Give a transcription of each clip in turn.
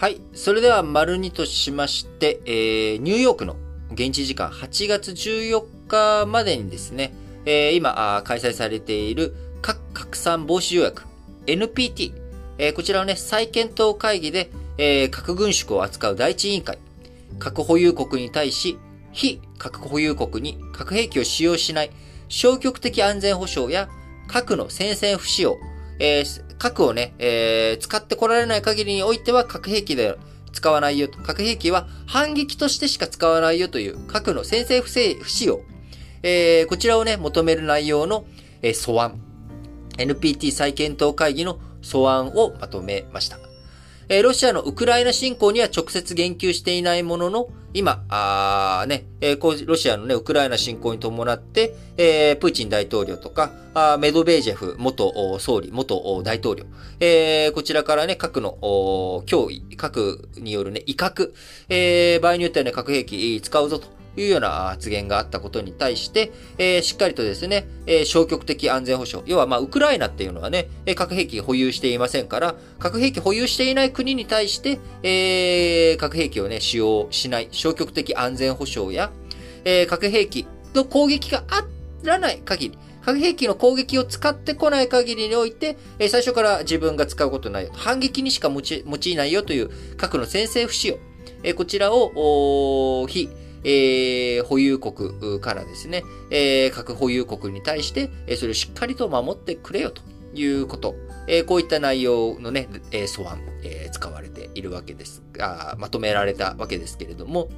はい。それでは、丸2としまして、えー、ニューヨークの現地時間8月14日までにですね、えー、今開催されている核拡散防止条約 NPT、えー、こちらをね、再検討会議で、えー、核軍縮を扱う第一委員会、核保有国に対し、非核保有国に核兵器を使用しない消極的安全保障や核の宣戦不使用、えー、核をね、えー、使ってこられない限りにおいては核兵器で使わないよと。核兵器は反撃としてしか使わないよという核の先制不正不使用。えー、こちらをね、求める内容の、えー、素案。NPT 再検討会議の素案をまとめました。え、ロシアのウクライナ侵攻には直接言及していないものの、今、あね、え、ロシアのね、ウクライナ侵攻に伴って、えー、プーチン大統領とか、あメドベージェフ元総理、元大統領、えー、こちらからね、核の脅威、核によるね、威嚇、えー、場合によってはね、核兵器使うぞと。いうような発言があったことに対して、えー、しっかりとですね、えー、消極的安全保障。要は、まあ、ウクライナっていうのはね、核兵器保有していませんから、核兵器保有していない国に対して、えー、核兵器をね、使用しない消極的安全保障や、えー、核兵器の攻撃があらない限り、核兵器の攻撃を使ってこない限りにおいて、えー、最初から自分が使うことないよ。反撃にしか用いないよという核の先制不使用。えー、こちらを、非、えー、保有国からですね、えー、核保有国に対して、それをしっかりと守ってくれよということ。えー、こういった内容のね、え、素案、え、使われているわけですが、まとめられたわけですけれども、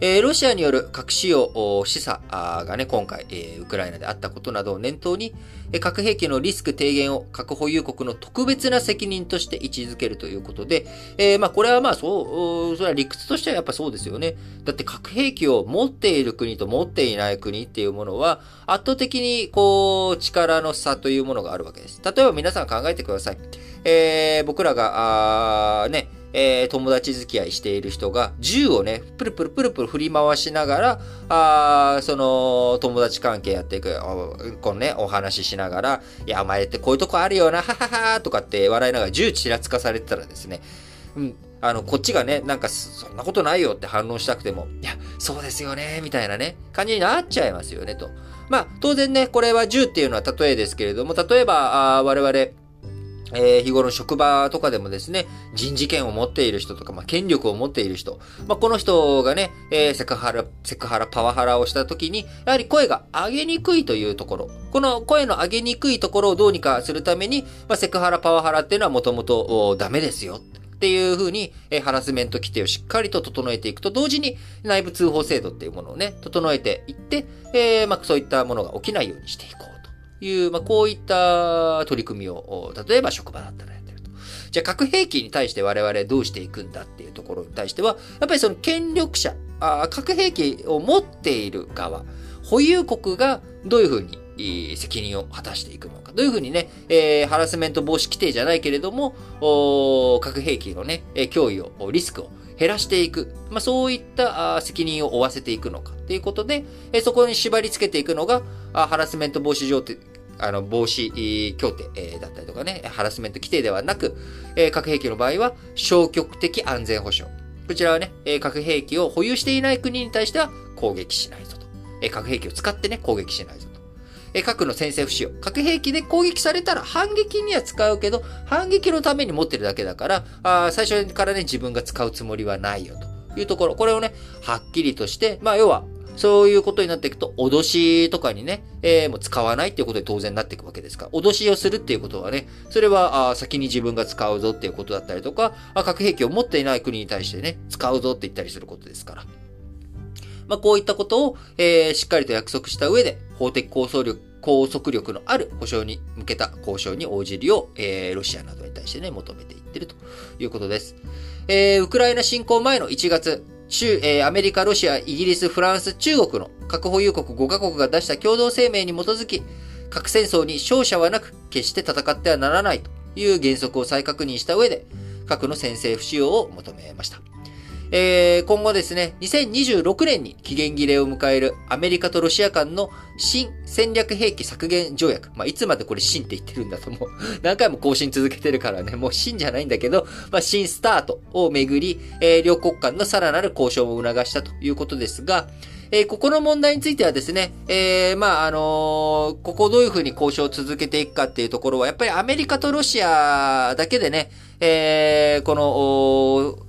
えー、ロシアによる核使用示唆がね、今回、えー、ウクライナであったことなどを念頭に、えー、核兵器のリスク低減を核保有国の特別な責任として位置づけるということで、えー、まあこれはまあそう、それは理屈としてはやっぱそうですよね。だって核兵器を持っている国と持っていない国っていうものは、圧倒的にこう、力の差というものがあるわけです。例えば皆さん考えてください。えー、僕らが、あね、えー、友達付き合いしている人が、銃をね、プルプルプルプル振り回しながら、あその、友達関係やっていく、このね、お話ししながら、いや、お前ってこういうとこあるよな、はははとかって笑いながら銃ちらつかされてたらですね、うん、あの、こっちがね、なんか、そんなことないよって反応したくても、いや、そうですよね、みたいなね、感じになっちゃいますよね、と。まあ、当然ね、これは銃っていうのは例えですけれども、例えば、あ我々、えー、日頃職場とかでもですね、人事権を持っている人とか、まあ、権力を持っている人、まあ、この人がね、えー、セクハラ、セクハラ、パワハラをした時に、やはり声が上げにくいというところ、この声の上げにくいところをどうにかするために、まあ、セクハラ、パワハラっていうのはもともとダメですよ。っていう風に、えー、ハラスメント規定をしっかりと整えていくと同時に内部通報制度っていうものをね、整えていって、えー、まあ、そういったものが起きないようにしていこう。いう、まあ、こういった取り組みを、例えば職場だったらやってると。じゃあ核兵器に対して我々どうしていくんだっていうところに対しては、やっぱりその権力者、あ核兵器を持っている側、保有国がどういうふうに責任を果たしていくのか。どういうふうにね、えー、ハラスメント防止規定じゃないけれども、核兵器のね、脅威を、リスクを減らしていく。まあ、そういった責任を負わせていくのかということで、そこに縛り付けていくのが、ハラスメント防止条定、あの、防止協定だったりとかね、ハラスメント規定ではなく、核兵器の場合は消極的安全保障。こちらはね、核兵器を保有していない国に対しては攻撃しないぞと。核兵器を使ってね、攻撃しないぞと。核の先制不使用。核兵器で攻撃されたら反撃には使うけど、反撃のために持ってるだけだから、あ最初からね、自分が使うつもりはないよというところ。これをね、はっきりとして、まあ要は、そういうことになっていくと、脅しとかにね、えー、もう使わないっていうことで当然なっていくわけですから、脅しをするっていうことはね、それは、あ先に自分が使うぞっていうことだったりとか、あ核兵器を持っていない国に対してね、使うぞって言ったりすることですから。まあ、こういったことを、えー、しっかりと約束した上で、法的構想力、拘束力のある保障に向けた交渉に応じるよう、えー、ロシアなどに対してね、求めていってるということです。えー、ウクライナ侵攻前の1月、中、えー、アメリカ、ロシア、イギリス、フランス、中国の核保有国5カ国が出した共同声明に基づき、核戦争に勝者はなく、決して戦ってはならないという原則を再確認した上で、核の先制不使用を求めました。えー、今後ですね、2026年に期限切れを迎えるアメリカとロシア間の新戦略兵器削減条約。まあ、いつまでこれ新って言ってるんだともう 何回も更新続けてるからね、もう新じゃないんだけど、まあ、新スタートをめぐり、えー、両国間のさらなる交渉を促したということですが、えー、ここの問題についてはですね、えー、まあ、あのー、ここどういうふうに交渉を続けていくかっていうところは、やっぱりアメリカとロシアだけでね、えー、この、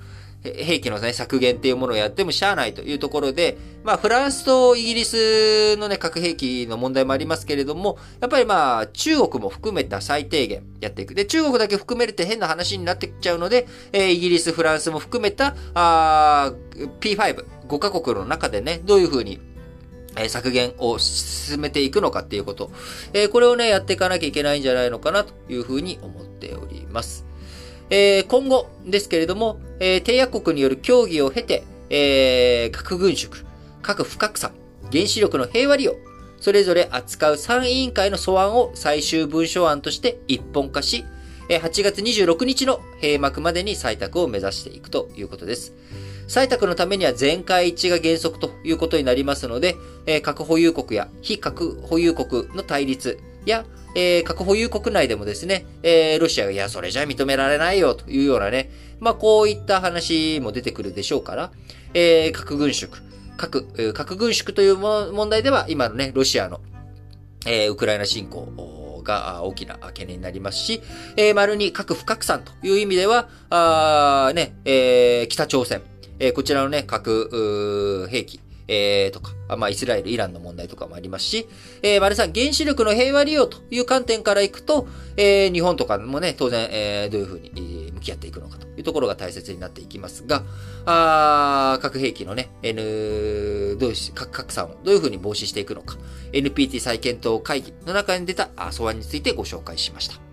兵器のね、削減っていうものをやってもしゃあないというところで、まあ、フランスとイギリスのね、核兵器の問題もありますけれども、やっぱりまあ、中国も含めた最低限やっていく。で、中国だけ含めるって変な話になってきちゃうので、えー、イギリス、フランスも含めた、あ P5、5カ国の中でね、どういうふうにえ削減を進めていくのかっていうこと。えこれをね、やっていかなきゃいけないんじゃないのかなというふうに思っております。えー、今後ですけれども、えー、締約国による協議を経て、えー、核軍縮、核不拡散、原子力の平和利用、それぞれ扱う3委員会の素案を最終文書案として一本化し、8月26日の閉幕までに採択を目指していくということです。採択のためには全会一致が原則ということになりますので、核保有国や非核保有国の対立や、えー、核保有国内でもですね、えー、ロシアが、いや、それじゃ認められないよというようなね、まあ、こういった話も出てくるでしょうから、えー、核軍縮、核、核軍縮という問題では、今のね、ロシアの、えー、ウクライナ侵攻が大きな懸念になりますし、えー、丸に核不拡散という意味では、あね、えー、北朝鮮、えー、こちらのね、核、兵器、えー、とか、まあ、イスラエル、イランの問題とかもありますし、えー、丸さん、原子力の平和利用という観点からいくと、えー、日本とかもね、当然、えー、どういうふうに向き合っていくのかというところが大切になっていきますが、あ核兵器のね、N、どういう、核拡散をどういうふうに防止していくのか、NPT 再検討会議の中に出た素案についてご紹介しました。